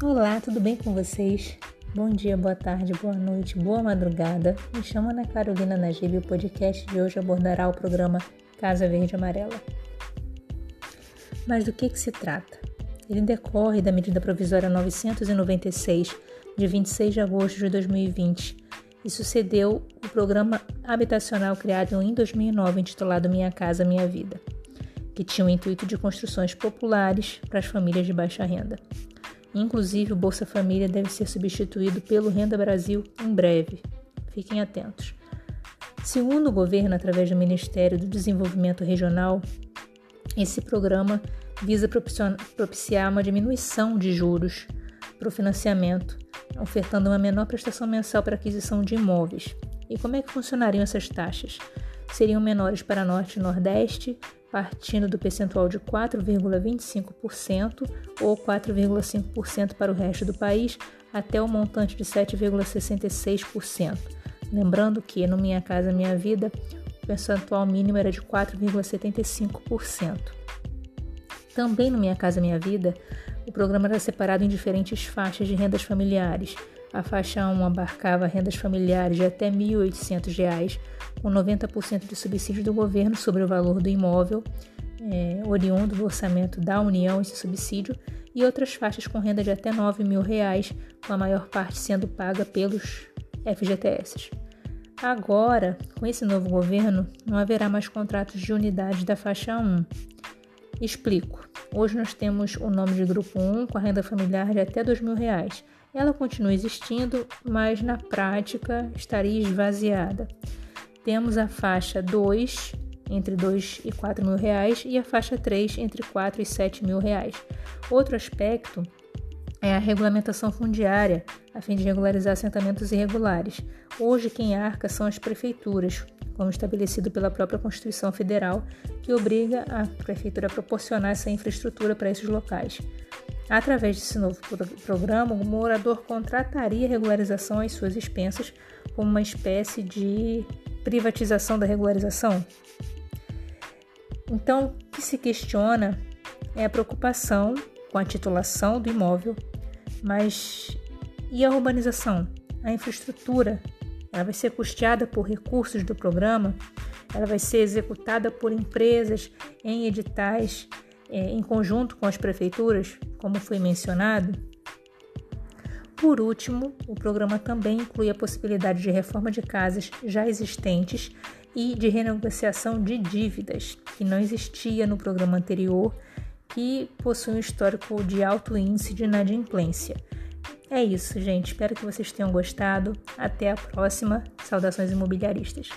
Olá, tudo bem com vocês? Bom dia, boa tarde, boa noite, boa madrugada. Me chamo Ana Carolina Najib e o podcast de hoje abordará o programa Casa Verde Amarela. Mas do que, que se trata? Ele decorre da medida provisória 996, de 26 de agosto de 2020, e sucedeu o programa habitacional criado em 2009, intitulado Minha Casa Minha Vida, que tinha o intuito de construções populares para as famílias de baixa renda. Inclusive, o Bolsa Família deve ser substituído pelo Renda Brasil em breve. Fiquem atentos. Segundo o governo, através do Ministério do Desenvolvimento Regional, esse programa visa propiciar uma diminuição de juros para o financiamento, ofertando uma menor prestação mensal para aquisição de imóveis. E como é que funcionariam essas taxas? Seriam menores para Norte e Nordeste, partindo do percentual de 4,25% ou 4,5% para o resto do país, até o montante de 7,66%. Lembrando que no Minha Casa Minha Vida, o percentual mínimo era de 4,75%. Também no Minha Casa Minha Vida, o programa era separado em diferentes faixas de rendas familiares. A faixa 1 abarcava rendas familiares de até R$ 1.800, com 90% de subsídio do governo sobre o valor do imóvel, é, oriundo do orçamento da União, esse subsídio, e outras faixas com renda de até 9 mil reais, com a maior parte sendo paga pelos FGTS. Agora, com esse novo governo, não haverá mais contratos de unidade da faixa 1. Explico. Hoje nós temos o nome de grupo 1 com a renda familiar de até 2 mil reais. Ela continua existindo, mas na prática estaria esvaziada. Temos a faixa 2 entre 2 e 4 mil reais e a faixa 3 entre 4 e 7 mil reais. Outro aspecto é a regulamentação fundiária, a fim de regularizar assentamentos irregulares. Hoje, quem arca são as prefeituras, como estabelecido pela própria Constituição Federal, que obriga a prefeitura a proporcionar essa infraestrutura para esses locais. Através desse novo programa, o morador contrataria regularização às suas expensas como uma espécie de privatização da regularização? Então, o que se questiona é a preocupação com a titulação do imóvel, mas e a urbanização? A infraestrutura? Ela vai ser custeada por recursos do programa? Ela vai ser executada por empresas em editais é, em conjunto com as prefeituras, como foi mencionado? Por último, o programa também inclui a possibilidade de reforma de casas já existentes e de renegociação de dívidas, que não existia no programa anterior, que possui um histórico de alto índice de inadimplência. É isso, gente. Espero que vocês tenham gostado. Até a próxima. Saudações imobiliaristas.